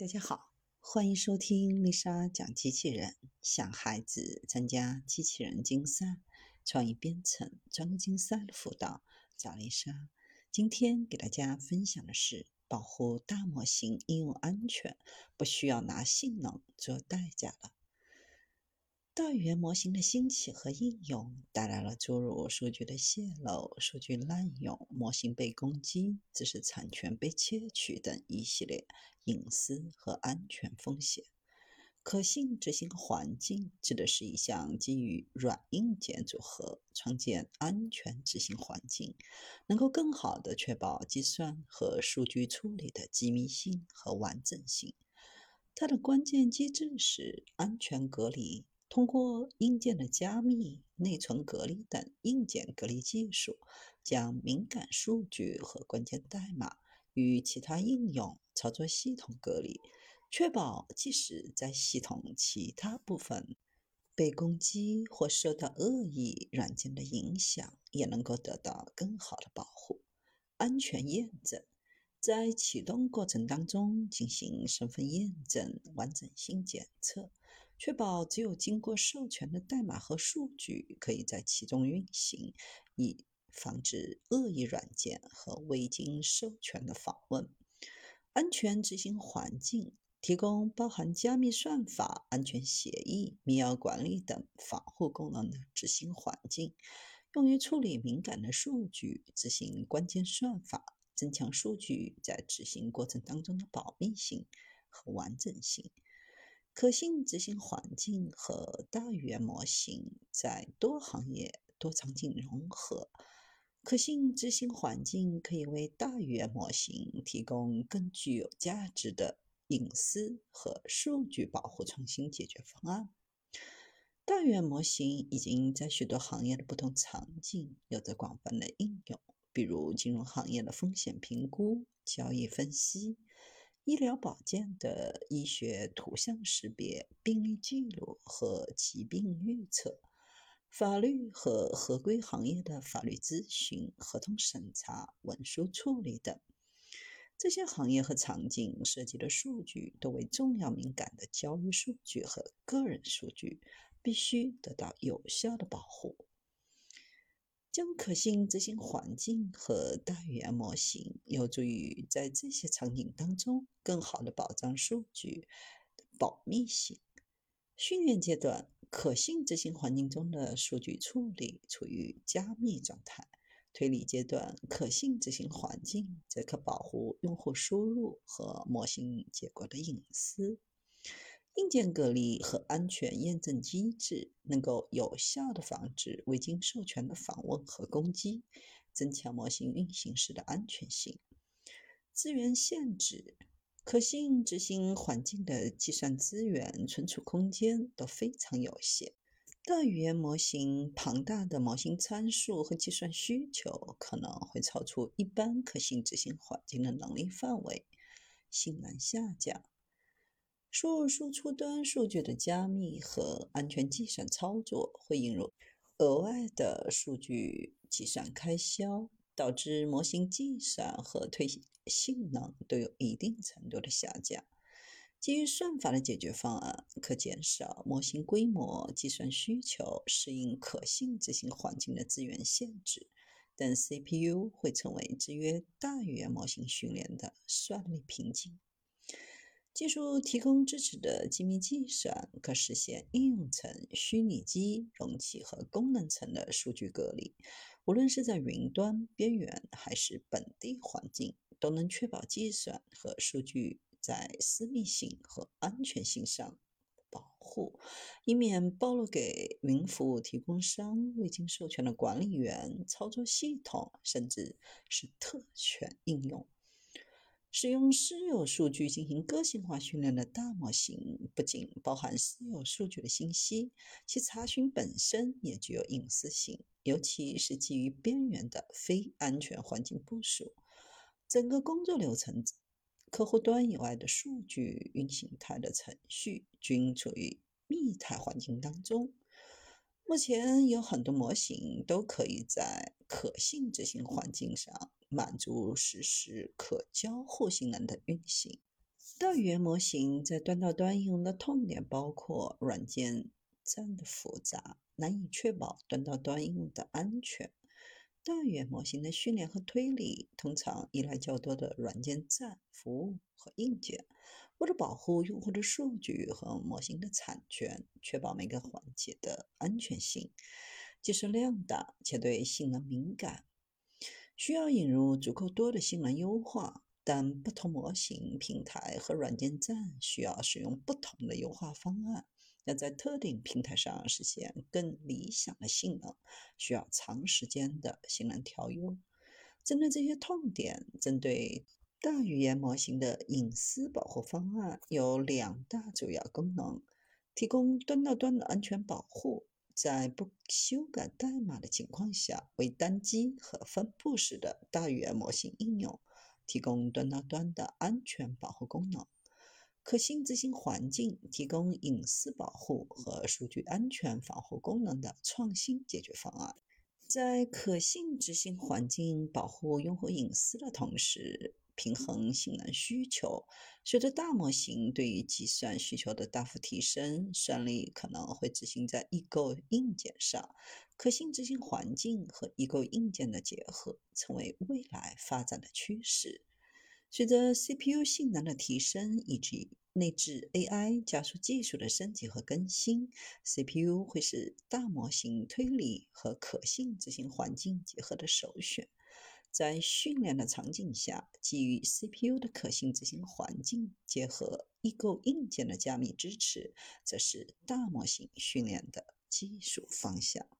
大家好，欢迎收听丽莎讲机器人。想孩子参加机器人竞赛、创意编程、专业竞赛的辅导，找丽莎。今天给大家分享的是保护大模型应用安全，不需要拿性能做代价了。大语言模型的兴起和应用，带来了诸如数据的泄露、数据滥用、模型被攻击、知识产权被窃取等一系列隐私和安全风险。可信执行环境指的是一项基于软硬件组合创建安全执行环境，能够更好地确保计算和数据处理的机密性和完整性。它的关键机制是安全隔离。通过硬件的加密、内存隔离等硬件隔离技术，将敏感数据和关键代码与其他应用操作系统隔离，确保即使在系统其他部分被攻击或受到恶意软件的影响，也能够得到更好的保护。安全验证。在启动过程当中进行身份验证、完整性检测，确保只有经过授权的代码和数据可以在其中运行，以防止恶意软件和未经授权的访问。安全执行环境提供包含加密算法、安全协议、密钥管理等防护功能的执行环境，用于处理敏感的数据、执行关键算法。增强数据在执行过程当中的保密性和完整性。可信执行环境和大语言模型在多行业、多场景融合。可信执行环境可以为大语言模型提供更具有价值的隐私和数据保护创新解决方案。大语言模型已经在许多行业的不同场景有着广泛的应用。比如金融行业的风险评估、交易分析、医疗保健的医学图像识别、病例记录和疾病预测、法律和合规行业的法律咨询、合同审查、文书处理等。这些行业和场景涉及的数据都为重要敏感的交易数据和个人数据，必须得到有效的保护。将可信执行环境和大语言模型有助于在这些场景当中更好的保障数据保密性。训练阶段，可信执行环境中的数据处理处于加密状态；推理阶段，可信执行环境则可保护用户输入和模型结果的隐私。硬件隔离和安全验证机制能够有效地防止未经授权的访问和攻击，增强模型运行时的安全性。资源限制，可信执行环境的计算资源、存储空间都非常有限。大语言模型庞大的模型参数和计算需求可能会超出一般可信执行环境的能力范围，性能下降。输入输出端数据的加密和安全计算操作会引入额外的数据计算开销，导致模型计算和推性能都有一定程度的下降。基于算法的解决方案可减少模型规模、计算需求、适应可信执行环境的资源限制，但 CPU 会成为制约大语言模型训练的算力瓶颈。技术提供支持的机密计算可实现应用层、虚拟机、容器和功能层的数据隔离。无论是在云端、边缘还是本地环境，都能确保计算和数据在私密性和安全性上保护，以免暴露给云服务提供商、未经授权的管理员、操作系统，甚至是特权应用。使用私有数据进行个性化训练的大模型，不仅包含私有数据的信息，其查询本身也具有隐私性，尤其是基于边缘的非安全环境部署。整个工作流程、客户端以外的数据运行态的程序均处于密态环境当中。目前有很多模型都可以在可信执行环境上满足实时可交互性能的运行。大语言模型在端到端应用的痛点包括软件站的复杂，难以确保端到端应用的安全。大语言模型的训练和推理通常依赖较多的软件站、服务和硬件。为了保护用户的数据和模型的产权，确保每个环节的安全性，即使量大且对性能敏感，需要引入足够多的性能优化。但不同模型、平台和软件站需要使用不同的优化方案。要在特定平台上实现更理想的性能，需要长时间的性能调优。针对这些痛点，针对大语言模型的隐私保护方案有两大主要功能：提供端到端的安全保护，在不修改代码的情况下，为单机和分布式的大语言模型应用提供端到端的安全保护功能。可信执行环境提供隐私保护和数据安全防护功能的创新解决方案，在可信执行环境保护用户隐私的同时，平衡性能需求。随着大模型对于计算需求的大幅提升，算力可能会执行在异构硬件上。可信执行环境和异构硬件的结合成为未来发展的趋势。随着 CPU 性能的提升以及内置 AI 加速技术的升级和更新，CPU 会是大模型推理和可信执行环境结合的首选。在训练的场景下，基于 CPU 的可信执行环境结合异构硬件的加密支持，这是大模型训练的技术方向。